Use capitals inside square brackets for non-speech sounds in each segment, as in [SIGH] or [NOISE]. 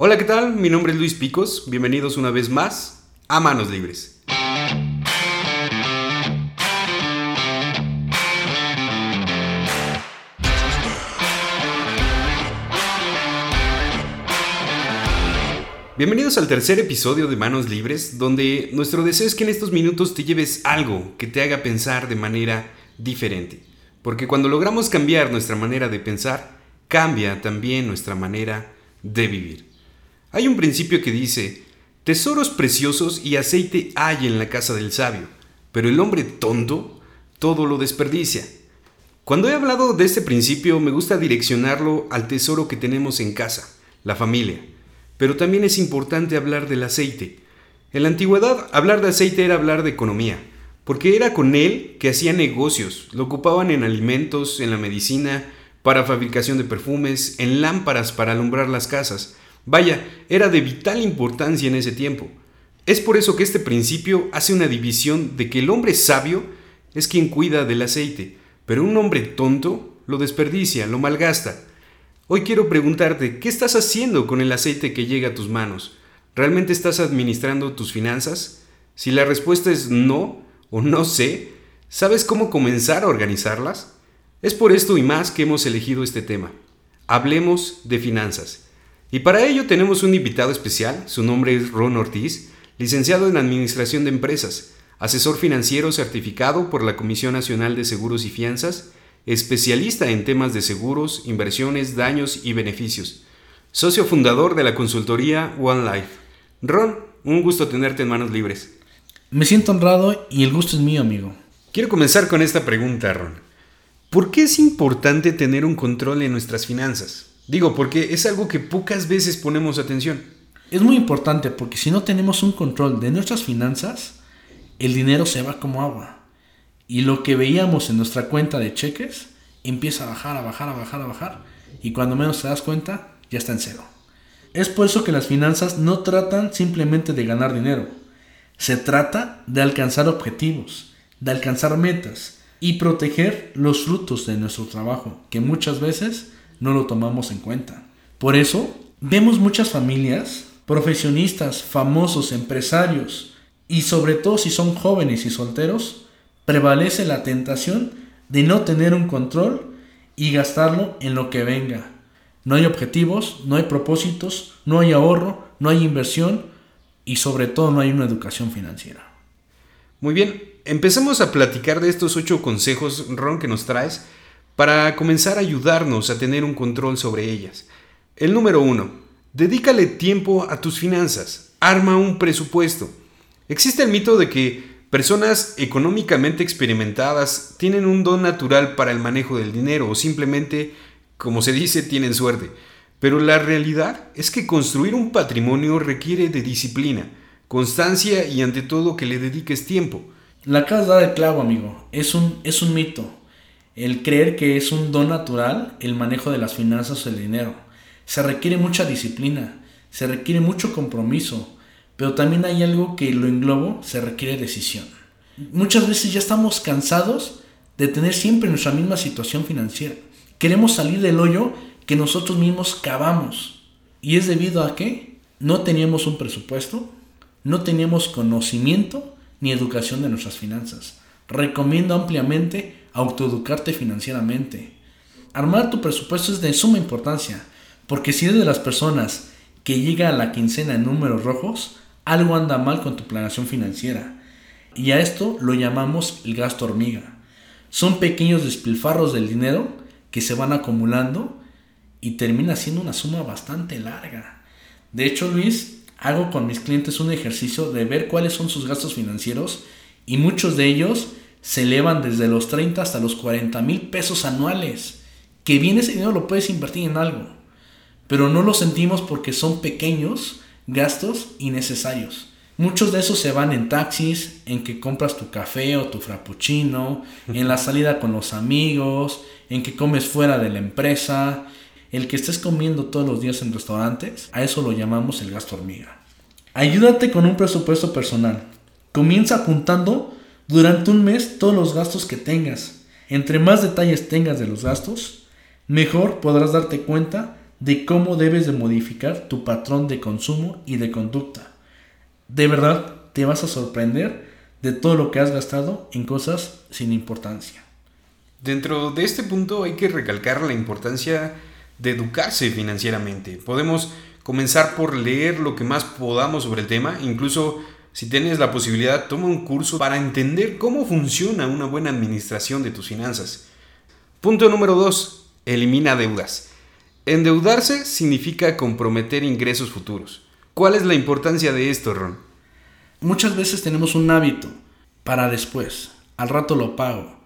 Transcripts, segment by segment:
Hola, ¿qué tal? Mi nombre es Luis Picos. Bienvenidos una vez más a Manos Libres. Bienvenidos al tercer episodio de Manos Libres, donde nuestro deseo es que en estos minutos te lleves algo que te haga pensar de manera diferente. Porque cuando logramos cambiar nuestra manera de pensar, cambia también nuestra manera de vivir. Hay un principio que dice, tesoros preciosos y aceite hay en la casa del sabio, pero el hombre tonto todo lo desperdicia. Cuando he hablado de este principio me gusta direccionarlo al tesoro que tenemos en casa, la familia. Pero también es importante hablar del aceite. En la antigüedad hablar de aceite era hablar de economía, porque era con él que hacían negocios, lo ocupaban en alimentos, en la medicina, para fabricación de perfumes, en lámparas para alumbrar las casas, Vaya, era de vital importancia en ese tiempo. Es por eso que este principio hace una división de que el hombre sabio es quien cuida del aceite, pero un hombre tonto lo desperdicia, lo malgasta. Hoy quiero preguntarte, ¿qué estás haciendo con el aceite que llega a tus manos? ¿Realmente estás administrando tus finanzas? Si la respuesta es no o no sé, ¿sabes cómo comenzar a organizarlas? Es por esto y más que hemos elegido este tema. Hablemos de finanzas. Y para ello tenemos un invitado especial, su nombre es Ron Ortiz, licenciado en Administración de Empresas, asesor financiero certificado por la Comisión Nacional de Seguros y Fianzas, especialista en temas de seguros, inversiones, daños y beneficios, socio fundador de la consultoría One Life. Ron, un gusto tenerte en manos libres. Me siento honrado y el gusto es mío, amigo. Quiero comenzar con esta pregunta, Ron. ¿Por qué es importante tener un control en nuestras finanzas? Digo, porque es algo que pocas veces ponemos atención. Es muy importante porque si no tenemos un control de nuestras finanzas, el dinero se va como agua. Y lo que veíamos en nuestra cuenta de cheques empieza a bajar, a bajar, a bajar, a bajar. Y cuando menos te das cuenta, ya está en cero. Es por eso que las finanzas no tratan simplemente de ganar dinero. Se trata de alcanzar objetivos, de alcanzar metas y proteger los frutos de nuestro trabajo, que muchas veces no lo tomamos en cuenta. Por eso, vemos muchas familias, profesionistas, famosos, empresarios, y sobre todo si son jóvenes y solteros, prevalece la tentación de no tener un control y gastarlo en lo que venga. No hay objetivos, no hay propósitos, no hay ahorro, no hay inversión y sobre todo no hay una educación financiera. Muy bien, empecemos a platicar de estos ocho consejos, Ron, que nos traes para comenzar a ayudarnos a tener un control sobre ellas. El número uno, dedícale tiempo a tus finanzas, arma un presupuesto. Existe el mito de que personas económicamente experimentadas tienen un don natural para el manejo del dinero o simplemente, como se dice, tienen suerte. Pero la realidad es que construir un patrimonio requiere de disciplina, constancia y ante todo que le dediques tiempo. La casa de clavo, amigo. Es un, es un mito el creer que es un don natural el manejo de las finanzas o el dinero. Se requiere mucha disciplina, se requiere mucho compromiso, pero también hay algo que lo englobo, se requiere decisión. Muchas veces ya estamos cansados de tener siempre nuestra misma situación financiera. Queremos salir del hoyo que nosotros mismos cavamos. ¿Y es debido a que no teníamos un presupuesto, no teníamos conocimiento ni educación de nuestras finanzas. Recomiendo ampliamente autoeducarte financieramente. Armar tu presupuesto es de suma importancia, porque si eres de las personas que llega a la quincena en números rojos, algo anda mal con tu planeación financiera. Y a esto lo llamamos el gasto hormiga. Son pequeños despilfarros del dinero que se van acumulando y termina siendo una suma bastante larga. De hecho, Luis, hago con mis clientes un ejercicio de ver cuáles son sus gastos financieros y muchos de ellos se elevan desde los 30 hasta los 40 mil pesos anuales. Que bien ese dinero lo puedes invertir en algo, pero no lo sentimos porque son pequeños gastos innecesarios. Muchos de esos se van en taxis, en que compras tu café o tu frappuccino, en la salida con los amigos, en que comes fuera de la empresa, el que estés comiendo todos los días en restaurantes, a eso lo llamamos el gasto hormiga. Ayúdate con un presupuesto personal. Comienza apuntando durante un mes todos los gastos que tengas. Entre más detalles tengas de los gastos, mejor podrás darte cuenta de cómo debes de modificar tu patrón de consumo y de conducta. De verdad, te vas a sorprender de todo lo que has gastado en cosas sin importancia. Dentro de este punto hay que recalcar la importancia de educarse financieramente. Podemos comenzar por leer lo que más podamos sobre el tema, incluso si tienes la posibilidad, toma un curso para entender cómo funciona una buena administración de tus finanzas. Punto número 2. Elimina deudas. Endeudarse significa comprometer ingresos futuros. ¿Cuál es la importancia de esto, Ron? Muchas veces tenemos un hábito para después, al rato lo pago,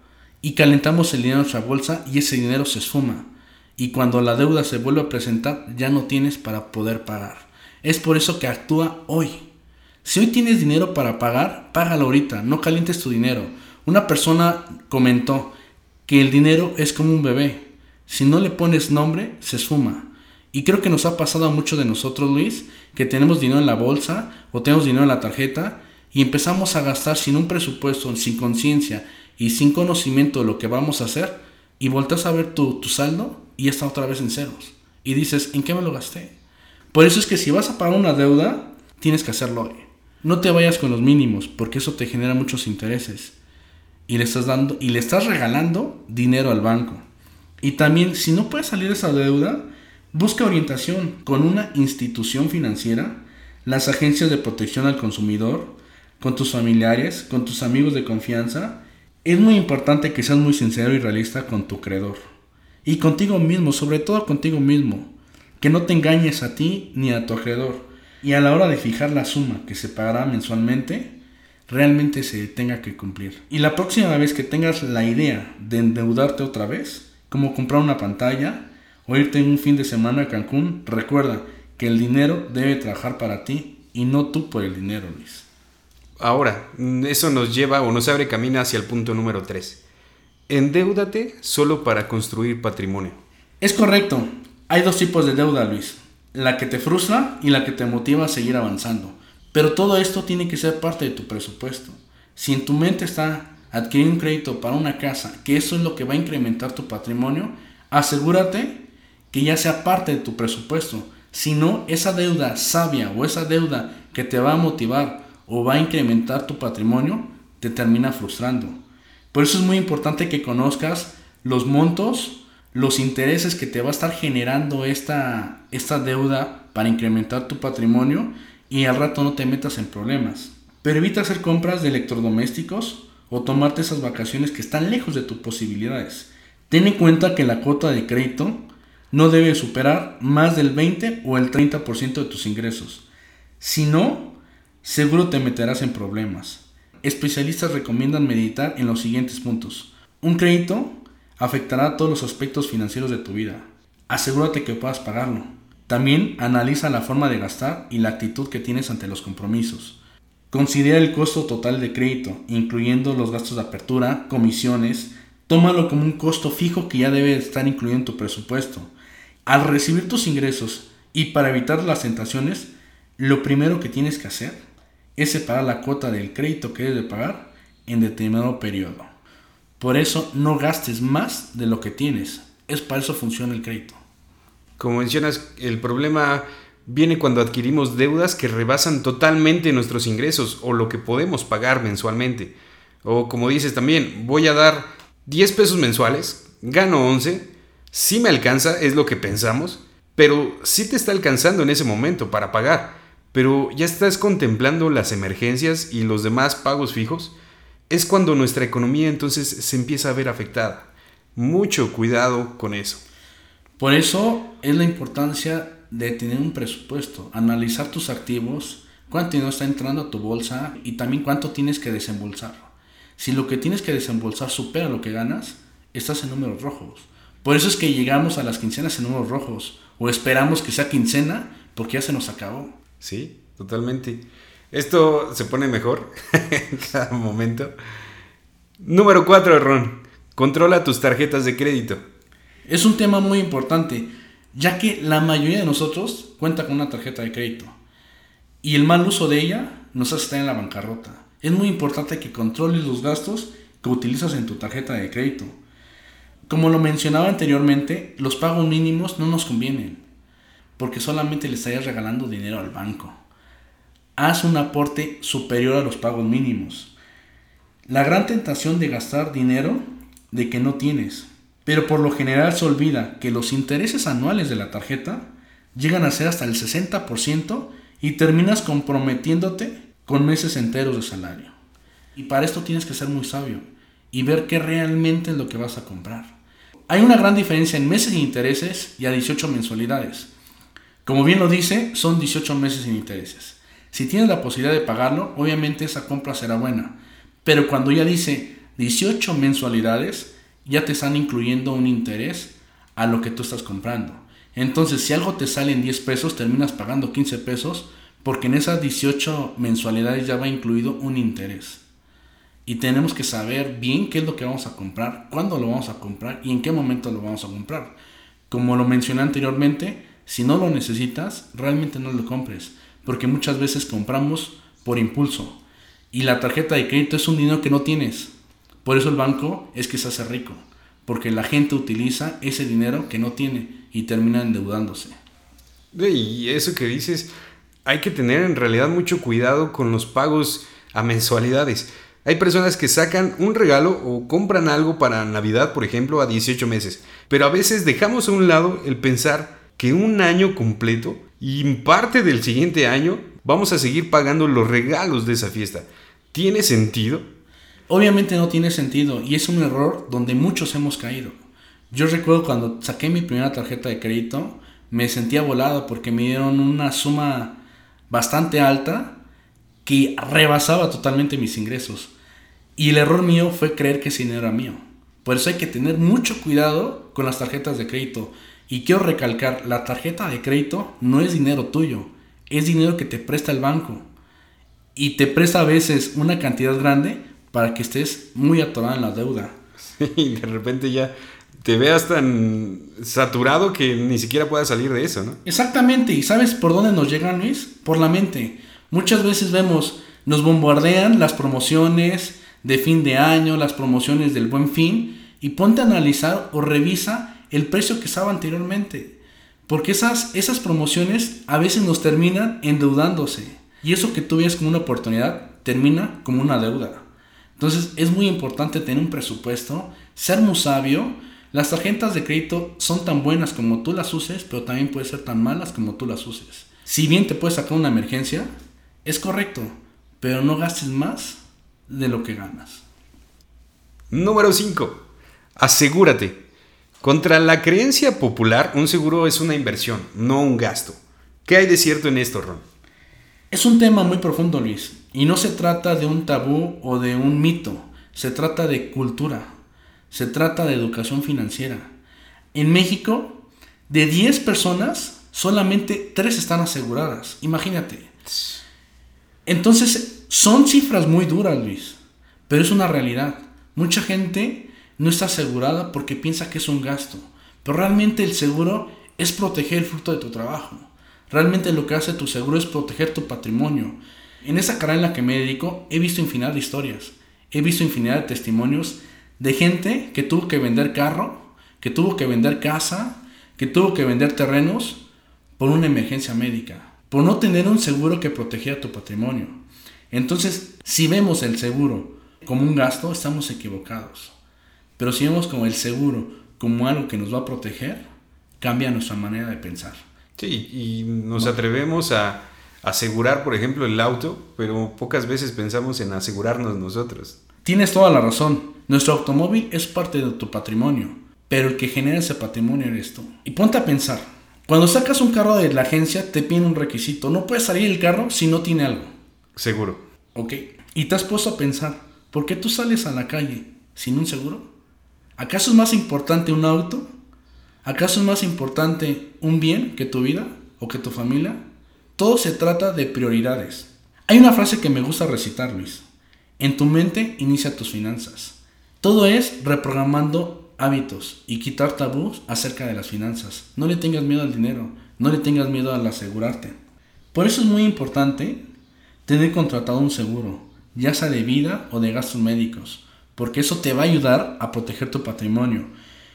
y calentamos el dinero en nuestra bolsa y ese dinero se esfuma. Y cuando la deuda se vuelve a presentar, ya no tienes para poder pagar. Es por eso que actúa hoy. Si hoy tienes dinero para pagar, págalo ahorita, no calientes tu dinero. Una persona comentó que el dinero es como un bebé. Si no le pones nombre, se esfuma. Y creo que nos ha pasado a muchos de nosotros, Luis, que tenemos dinero en la bolsa o tenemos dinero en la tarjeta y empezamos a gastar sin un presupuesto, sin conciencia y sin conocimiento de lo que vamos a hacer y volteas a ver tu, tu saldo y está otra vez en ceros. Y dices, ¿en qué me lo gasté? Por eso es que si vas a pagar una deuda, tienes que hacerlo hoy. No te vayas con los mínimos, porque eso te genera muchos intereses. Y le estás dando, y le estás regalando dinero al banco. Y también, si no puedes salir de esa deuda, busca orientación con una institución financiera, las agencias de protección al consumidor, con tus familiares, con tus amigos de confianza. Es muy importante que seas muy sincero y realista con tu creador. Y contigo mismo, sobre todo contigo mismo. Que no te engañes a ti ni a tu acreedor. Y a la hora de fijar la suma que se pagará mensualmente, realmente se tenga que cumplir. Y la próxima vez que tengas la idea de endeudarte otra vez, como comprar una pantalla o irte en un fin de semana a Cancún, recuerda que el dinero debe trabajar para ti y no tú por el dinero, Luis. Ahora, eso nos lleva o nos abre camino hacia el punto número 3. Endeúdate solo para construir patrimonio. Es correcto. Hay dos tipos de deuda, Luis. La que te frustra y la que te motiva a seguir avanzando. Pero todo esto tiene que ser parte de tu presupuesto. Si en tu mente está adquirir un crédito para una casa, que eso es lo que va a incrementar tu patrimonio, asegúrate que ya sea parte de tu presupuesto. Si no, esa deuda sabia o esa deuda que te va a motivar o va a incrementar tu patrimonio, te termina frustrando. Por eso es muy importante que conozcas los montos, los intereses que te va a estar generando esta, esta deuda para incrementar tu patrimonio y al rato no te metas en problemas. Pero evita hacer compras de electrodomésticos o tomarte esas vacaciones que están lejos de tus posibilidades. Ten en cuenta que la cuota de crédito no debe superar más del 20 o el 30% de tus ingresos. Si no, seguro te meterás en problemas. Especialistas recomiendan meditar en los siguientes puntos. Un crédito afectará todos los aspectos financieros de tu vida. Asegúrate que puedas pagarlo. También analiza la forma de gastar y la actitud que tienes ante los compromisos. Considera el costo total de crédito, incluyendo los gastos de apertura, comisiones. Tómalo como un costo fijo que ya debe estar incluido en tu presupuesto. Al recibir tus ingresos y para evitar las tentaciones, lo primero que tienes que hacer es separar la cuota del crédito que debes de pagar en determinado periodo. Por eso no gastes más de lo que tienes. Es para eso funciona el crédito. Como mencionas, el problema viene cuando adquirimos deudas que rebasan totalmente nuestros ingresos o lo que podemos pagar mensualmente. O como dices también, voy a dar 10 pesos mensuales, gano 11, sí me alcanza, es lo que pensamos, pero sí te está alcanzando en ese momento para pagar, pero ya estás contemplando las emergencias y los demás pagos fijos, es cuando nuestra economía entonces se empieza a ver afectada. Mucho cuidado con eso. Por eso es la importancia de tener un presupuesto, analizar tus activos, cuánto dinero está entrando a tu bolsa y también cuánto tienes que desembolsar. Si lo que tienes que desembolsar supera lo que ganas, estás en números rojos. Por eso es que llegamos a las quincenas en números rojos o esperamos que sea quincena porque ya se nos acabó. Sí, totalmente. Esto se pone mejor [LAUGHS] en cada momento. Número 4, Ron. Controla tus tarjetas de crédito. Es un tema muy importante ya que la mayoría de nosotros cuenta con una tarjeta de crédito y el mal uso de ella nos hace estar en la bancarrota. Es muy importante que controles los gastos que utilizas en tu tarjeta de crédito. Como lo mencionaba anteriormente, los pagos mínimos no nos convienen. porque solamente le estarías regalando dinero al banco. Haz un aporte superior a los pagos mínimos. La gran tentación de gastar dinero de que no tienes. Pero por lo general se olvida que los intereses anuales de la tarjeta llegan a ser hasta el 60% y terminas comprometiéndote con meses enteros de salario. Y para esto tienes que ser muy sabio y ver qué realmente es lo que vas a comprar. Hay una gran diferencia en meses sin intereses y a 18 mensualidades. Como bien lo dice, son 18 meses sin intereses. Si tienes la posibilidad de pagarlo, obviamente esa compra será buena. Pero cuando ya dice 18 mensualidades, ya te están incluyendo un interés a lo que tú estás comprando. Entonces, si algo te sale en 10 pesos, terminas pagando 15 pesos porque en esas 18 mensualidades ya va incluido un interés. Y tenemos que saber bien qué es lo que vamos a comprar, cuándo lo vamos a comprar y en qué momento lo vamos a comprar. Como lo mencioné anteriormente, si no lo necesitas, realmente no lo compres, porque muchas veces compramos por impulso. Y la tarjeta de crédito es un dinero que no tienes. Por eso el banco es que se hace rico, porque la gente utiliza ese dinero que no tiene y termina endeudándose. Y eso que dices, hay que tener en realidad mucho cuidado con los pagos a mensualidades. Hay personas que sacan un regalo o compran algo para Navidad, por ejemplo, a 18 meses, pero a veces dejamos a un lado el pensar que un año completo y parte del siguiente año vamos a seguir pagando los regalos de esa fiesta. ¿Tiene sentido? Obviamente no tiene sentido y es un error donde muchos hemos caído. Yo recuerdo cuando saqué mi primera tarjeta de crédito, me sentía volado porque me dieron una suma bastante alta que rebasaba totalmente mis ingresos. Y el error mío fue creer que ese dinero era mío. Por eso hay que tener mucho cuidado con las tarjetas de crédito. Y quiero recalcar, la tarjeta de crédito no es dinero tuyo, es dinero que te presta el banco. Y te presta a veces una cantidad grande para que estés muy atorado en la deuda. Y de repente ya te veas tan saturado que ni siquiera puedas salir de eso, ¿no? Exactamente, y ¿sabes por dónde nos llegan, Luis? Por la mente. Muchas veces vemos, nos bombardean las promociones de fin de año, las promociones del buen fin, y ponte a analizar o revisa el precio que estaba anteriormente. Porque esas, esas promociones a veces nos terminan endeudándose. Y eso que tú ves como una oportunidad termina como una deuda. Entonces es muy importante tener un presupuesto, ser muy sabio, las tarjetas de crédito son tan buenas como tú las uses, pero también pueden ser tan malas como tú las uses. Si bien te puedes sacar una emergencia, es correcto, pero no gastes más de lo que ganas. Número 5. Asegúrate. Contra la creencia popular, un seguro es una inversión, no un gasto. ¿Qué hay de cierto en esto, Ron? Es un tema muy profundo, Luis, y no se trata de un tabú o de un mito, se trata de cultura. Se trata de educación financiera. En México, de 10 personas, solamente 3 están aseguradas. Imagínate. Entonces, son cifras muy duras, Luis. Pero es una realidad. Mucha gente no está asegurada porque piensa que es un gasto. Pero realmente el seguro es proteger el fruto de tu trabajo. Realmente lo que hace tu seguro es proteger tu patrimonio. En esa carrera en la que me dedico he visto infinidad de historias. He visto infinidad de testimonios de gente que tuvo que vender carro, que tuvo que vender casa, que tuvo que vender terrenos por una emergencia médica, por no tener un seguro que protegía tu patrimonio. Entonces, si vemos el seguro como un gasto, estamos equivocados. Pero si vemos como el seguro como algo que nos va a proteger, cambia nuestra manera de pensar. Sí, y nos atrevemos a asegurar, por ejemplo, el auto, pero pocas veces pensamos en asegurarnos nosotros. Tienes toda la razón. Nuestro automóvil es parte de tu patrimonio, pero el que genera ese patrimonio eres tú. Y ponte a pensar, cuando sacas un carro de la agencia te piden un requisito, no puedes salir el carro si no tiene algo. Seguro. Ok. Y te has puesto a pensar, ¿por qué tú sales a la calle sin un seguro? ¿Acaso es más importante un auto? ¿Acaso es más importante un bien que tu vida o que tu familia? Todo se trata de prioridades. Hay una frase que me gusta recitar, Luis. En tu mente inicia tus finanzas. Todo es reprogramando hábitos y quitar tabús acerca de las finanzas. No le tengas miedo al dinero, no le tengas miedo al asegurarte. Por eso es muy importante tener contratado un seguro, ya sea de vida o de gastos médicos, porque eso te va a ayudar a proteger tu patrimonio.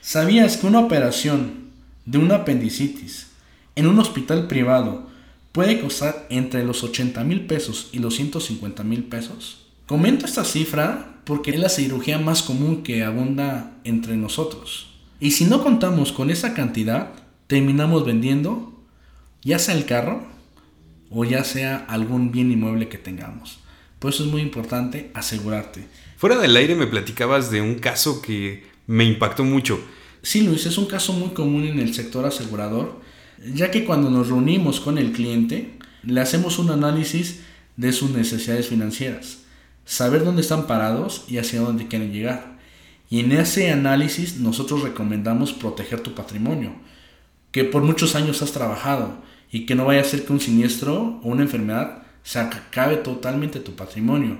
¿Sabías que una operación de una apendicitis en un hospital privado puede costar entre los 80 mil pesos y los 150 mil pesos? Comento esta cifra porque es la cirugía más común que abunda entre nosotros. Y si no contamos con esa cantidad, terminamos vendiendo ya sea el carro o ya sea algún bien inmueble que tengamos. Por eso es muy importante asegurarte. Fuera del aire me platicabas de un caso que me impactó mucho. Sí, Luis, es un caso muy común en el sector asegurador, ya que cuando nos reunimos con el cliente, le hacemos un análisis de sus necesidades financieras, saber dónde están parados y hacia dónde quieren llegar. Y en ese análisis nosotros recomendamos proteger tu patrimonio, que por muchos años has trabajado y que no vaya a ser que un siniestro o una enfermedad se acabe totalmente tu patrimonio.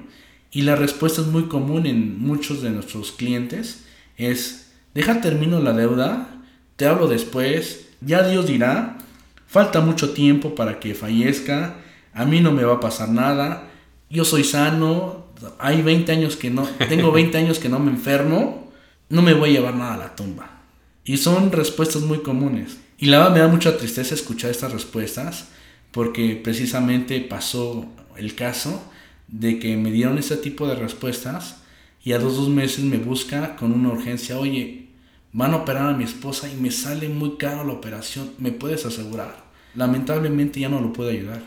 Y la respuesta es muy común en muchos de nuestros clientes, es, deja termino la deuda, te hablo después, ya Dios dirá, falta mucho tiempo para que fallezca, a mí no me va a pasar nada, yo soy sano, hay 20 años que no, [LAUGHS] tengo 20 años que no me enfermo, no me voy a llevar nada a la tumba. Y son respuestas muy comunes. Y la verdad me da mucha tristeza escuchar estas respuestas porque precisamente pasó el caso de que me dieron ese tipo de respuestas y a los dos meses me busca con una urgencia, oye, van a operar a mi esposa y me sale muy caro la operación, ¿me puedes asegurar? Lamentablemente ya no lo puedo ayudar,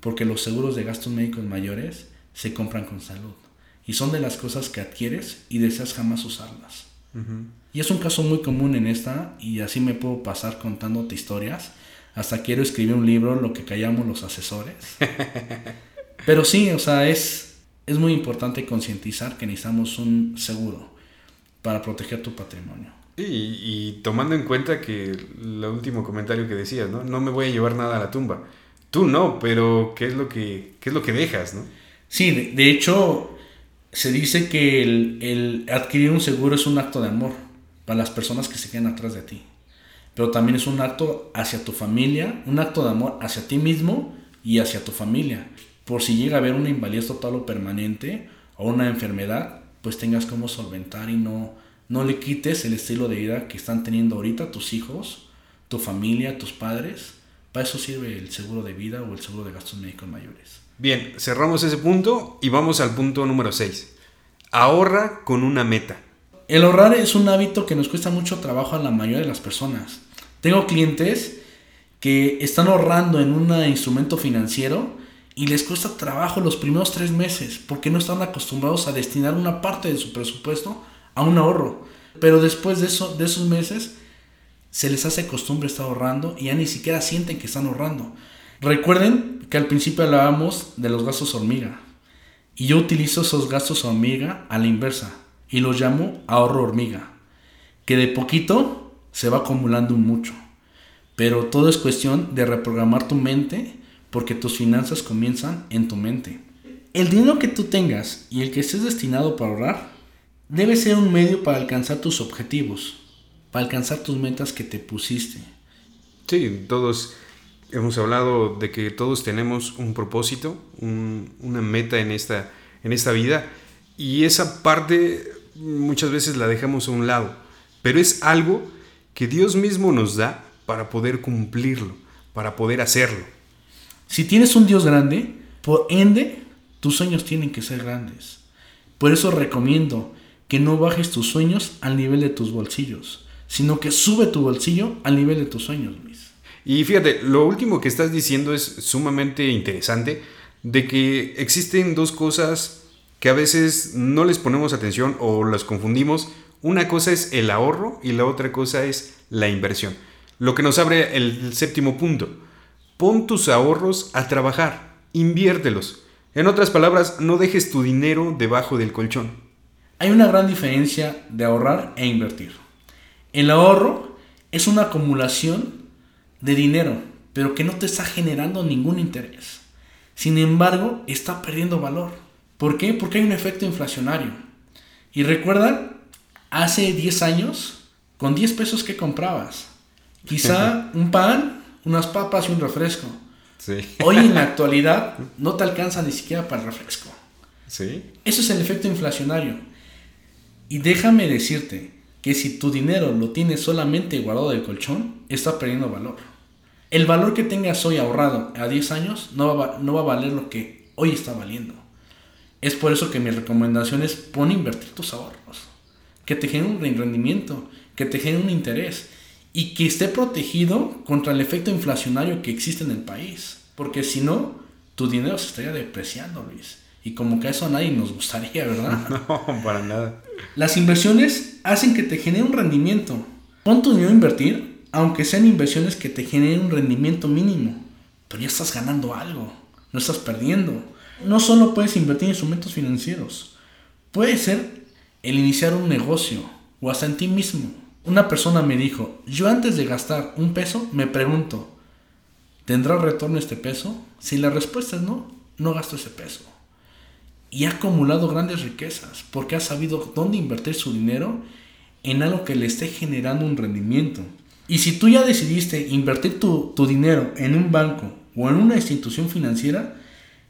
porque los seguros de gastos médicos mayores se compran con salud y son de las cosas que adquieres y deseas jamás usarlas. Y es un caso muy común en esta y así me puedo pasar contándote historias. Hasta quiero escribir un libro, lo que callamos los asesores. [LAUGHS] Pero sí, o sea, es, es muy importante concientizar que necesitamos un seguro para proteger tu patrimonio. Y, y, tomando en cuenta que el último comentario que decías, ¿no? No me voy a llevar nada a la tumba. Tú no, pero ¿qué es lo que, qué es lo que dejas, no? Sí, de, de hecho, se dice que el, adquirir un seguro es un acto de amor para las personas que se quedan atrás de ti. Pero también es un acto hacia tu familia, un acto de amor hacia ti mismo y hacia tu familia. Por si llega a haber una invalidez total o permanente o una enfermedad, pues tengas cómo solventar y no, no le quites el estilo de vida que están teniendo ahorita tus hijos, tu familia, tus padres. Para eso sirve el seguro de vida o el seguro de gastos médicos mayores. Bien, cerramos ese punto y vamos al punto número 6. Ahorra con una meta. El ahorrar es un hábito que nos cuesta mucho trabajo a la mayoría de las personas. Tengo clientes que están ahorrando en un instrumento financiero y les cuesta trabajo los primeros tres meses porque no están acostumbrados a destinar una parte de su presupuesto a un ahorro. Pero después de, eso, de esos meses se les hace costumbre estar ahorrando y ya ni siquiera sienten que están ahorrando. Recuerden que al principio hablábamos de los gastos hormiga. Y yo utilizo esos gastos hormiga a la inversa. Y los llamo ahorro hormiga. Que de poquito se va acumulando mucho. Pero todo es cuestión de reprogramar tu mente porque tus finanzas comienzan en tu mente. El dinero que tú tengas y el que estés destinado para ahorrar debe ser un medio para alcanzar tus objetivos, para alcanzar tus metas que te pusiste. Sí, todos hemos hablado de que todos tenemos un propósito, una meta en esta, en esta vida y esa parte muchas veces la dejamos a un lado, pero es algo que Dios mismo nos da para poder cumplirlo, para poder hacerlo. Si tienes un Dios grande, por ende, tus sueños tienen que ser grandes. Por eso recomiendo que no bajes tus sueños al nivel de tus bolsillos, sino que sube tu bolsillo al nivel de tus sueños, Luis. Y fíjate, lo último que estás diciendo es sumamente interesante, de que existen dos cosas que a veces no les ponemos atención o las confundimos. Una cosa es el ahorro y la otra cosa es la inversión. Lo que nos abre el séptimo punto. Pon tus ahorros a trabajar, inviértelos. En otras palabras, no dejes tu dinero debajo del colchón. Hay una gran diferencia de ahorrar e invertir. El ahorro es una acumulación de dinero, pero que no te está generando ningún interés. Sin embargo, está perdiendo valor. ¿Por qué? Porque hay un efecto inflacionario. Y recuerda, hace 10 años, con 10 pesos que comprabas, quizá [LAUGHS] un pan, unas papas y un refresco. Hoy en la [LAUGHS] actualidad no te alcanza ni siquiera para el refresco. Sí. Eso es el efecto inflacionario. Y déjame decirte que si tu dinero lo tienes solamente guardado del colchón, está perdiendo valor. El valor que tengas hoy ahorrado a 10 años no va, no va a valer lo que hoy está valiendo. Es por eso que mi recomendación es pon a invertir tus ahorros. Que te genere un rendimiento, que te genere un interés y que esté protegido contra el efecto inflacionario que existe en el país. Porque si no, tu dinero se estaría depreciando, Luis. Y como que eso a nadie nos gustaría, ¿verdad? [LAUGHS] No, para nada. Las inversiones hacen que te genere un rendimiento. Pon tu dinero a invertir, aunque sean inversiones que te generen un rendimiento mínimo. Pero ya estás ganando algo, no estás perdiendo. No solo puedes invertir en instrumentos financieros, puede ser el iniciar un negocio o hasta en ti mismo. Una persona me dijo, yo antes de gastar un peso me pregunto, ¿tendrá retorno este peso? Si la respuesta es no, no gasto ese peso y ha acumulado grandes riquezas porque ha sabido dónde invertir su dinero en algo que le esté generando un rendimiento. Y si tú ya decidiste invertir tu, dinero en un banco o en una institución financiera,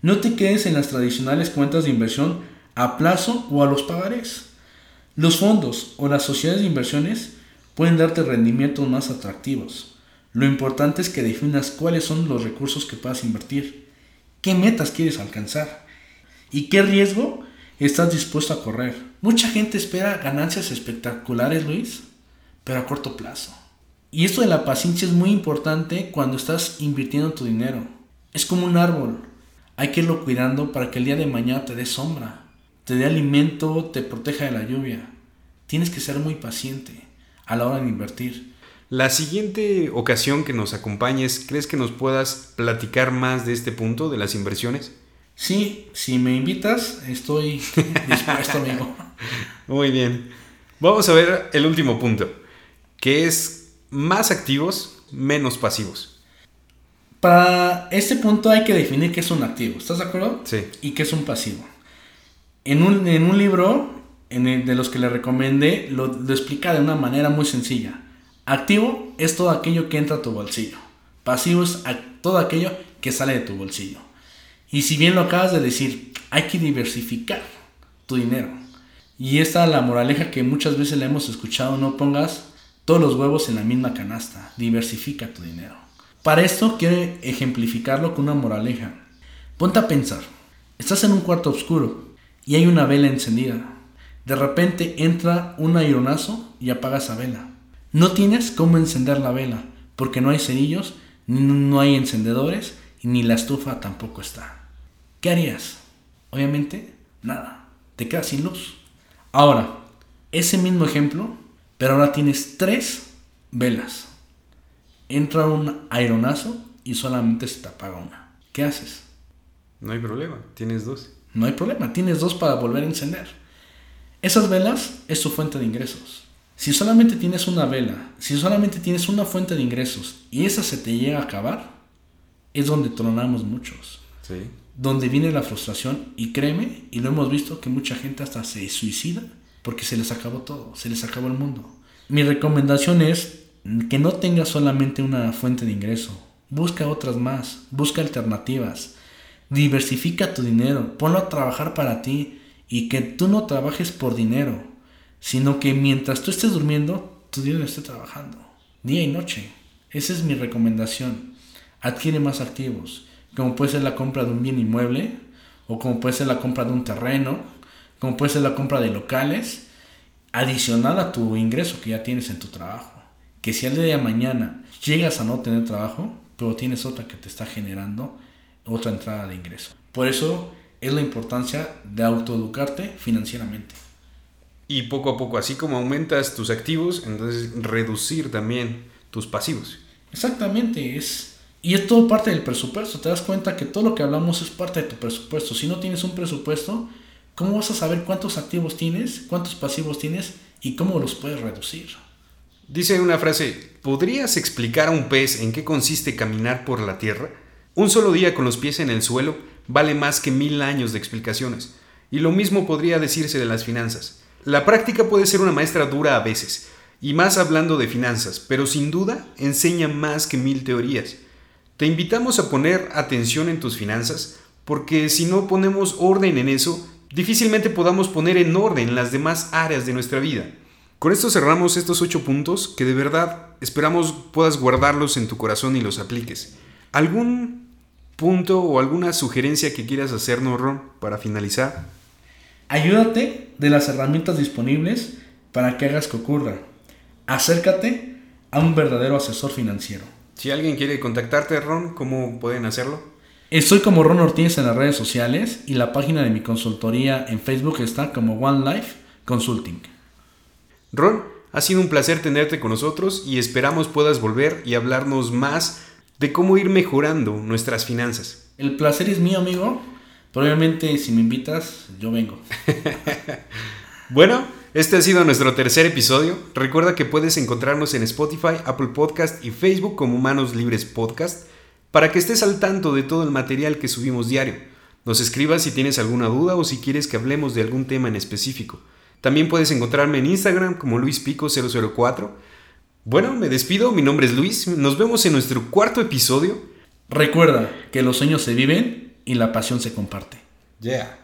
no te quedes en las tradicionales cuentas de inversión a plazo o a los pagarés. Los fondos o las sociedades de inversiones pueden darte rendimientos más atractivos. Lo importante es que definas cuáles son los recursos que puedas invertir, qué metas quieres alcanzar ¿Y qué riesgo estás dispuesto a correr? Mucha gente espera ganancias espectaculares, Luis, pero a corto plazo. Y esto de la paciencia es muy importante cuando estás invirtiendo tu dinero. Es como un árbol. Hay que irlo cuidando para que el día de mañana te dé sombra, te dé alimento, te proteja de la lluvia. Tienes que ser muy paciente a la hora de invertir. La siguiente ocasión que nos acompañes, ¿crees que nos puedas platicar más de este punto de las inversiones? Sí, si me invitas, estoy [LAUGHS] dispuesto, amigo. Muy bien. Vamos a ver el último punto, que es más activos, menos pasivos. Para este punto hay que definir qué es un activo, ¿estás de acuerdo? Sí. Y qué es un pasivo. En un, en un libro en de los que le recomendé, lo, lo explica de una manera muy sencilla. Activo es todo aquello que entra a tu bolsillo. Pasivo es todo aquello que sale de tu bolsillo. Y si bien lo acabas de decir, hay que diversificar tu dinero. Y esta es la moraleja que muchas veces le hemos escuchado, no pongas todos los huevos en la misma canasta, diversifica tu dinero. Para esto quiero ejemplificarlo con una moraleja. Ponte a pensar, estás en un cuarto oscuro y hay una vela encendida. De repente entra un aeronazo y apaga esa vela. No tienes cómo encender la vela porque no hay cerillos, no hay encendedores y ni la estufa tampoco está. ¿Qué harías? Obviamente, nada. Te quedas sin luz. Ahora, ese mismo ejemplo, pero ahora tienes tres velas. Entra un aeronazo y solamente se te apaga una. ¿Qué haces? No hay problema, tienes dos. No hay problema, tienes dos para volver a encender. Esas velas es tu fuente de ingresos. Si solamente tienes una vela, si solamente tienes una fuente de ingresos y esa se te llega a acabar, es donde tronamos muchos. Sí donde viene la frustración y créeme, y lo hemos visto que mucha gente hasta se suicida porque se les acabó todo, se les acabó el mundo. Mi recomendación es que no tengas solamente una fuente de ingreso, busca otras más, busca alternativas, diversifica tu dinero, ponlo a trabajar para ti y que tú no trabajes por dinero, sino que mientras tú estés durmiendo, tu dinero esté trabajando, día y noche. Esa es mi recomendación. Adquiere más activos como puede ser la compra de un bien inmueble, o como puede ser la compra de un terreno, como puede ser la compra de locales, adicional a tu ingreso que ya tienes en tu trabajo. Que si al día de mañana llegas a no tener trabajo, pero tienes otra que te está generando otra entrada de ingreso. Por eso es la importancia de autoeducarte financieramente. Y poco a poco, así como aumentas tus activos, entonces reducir también tus pasivos. Exactamente, es y es todo parte del presupuesto. Te das cuenta que todo lo que hablamos es parte de tu presupuesto. Si no tienes un presupuesto, ¿cómo vas a saber cuántos activos tienes, cuántos pasivos tienes y cómo los puedes reducir? Dice una frase, ¿podrías explicar a un pez en qué consiste caminar por la tierra? Un solo día con los pies en el suelo vale más que mil años de explicaciones. Y lo mismo podría decirse de las finanzas. La práctica puede ser una maestra dura a veces, y más hablando de finanzas, pero sin duda enseña más que mil teorías. Te invitamos a poner atención en tus finanzas, porque si no ponemos orden en eso, difícilmente podamos poner en orden las demás áreas de nuestra vida. Con esto cerramos estos ocho puntos que de verdad esperamos puedas guardarlos en tu corazón y los apliques. ¿Algún punto o alguna sugerencia que quieras hacernos, Ron, para finalizar? Ayúdate de las herramientas disponibles para que hagas que ocurra. Acércate a un verdadero asesor financiero. Si alguien quiere contactarte, Ron, ¿cómo pueden hacerlo? Estoy como Ron Ortiz en las redes sociales y la página de mi consultoría en Facebook está como One Life Consulting. Ron, ha sido un placer tenerte con nosotros y esperamos puedas volver y hablarnos más de cómo ir mejorando nuestras finanzas. El placer es mío, amigo. Probablemente si me invitas, yo vengo. [LAUGHS] bueno, este ha sido nuestro tercer episodio. Recuerda que puedes encontrarnos en Spotify, Apple Podcast y Facebook como Manos Libres Podcast para que estés al tanto de todo el material que subimos diario. Nos escribas si tienes alguna duda o si quieres que hablemos de algún tema en específico. También puedes encontrarme en Instagram como luispico004. Bueno, me despido, mi nombre es Luis, nos vemos en nuestro cuarto episodio. Recuerda que los sueños se viven y la pasión se comparte. Yeah.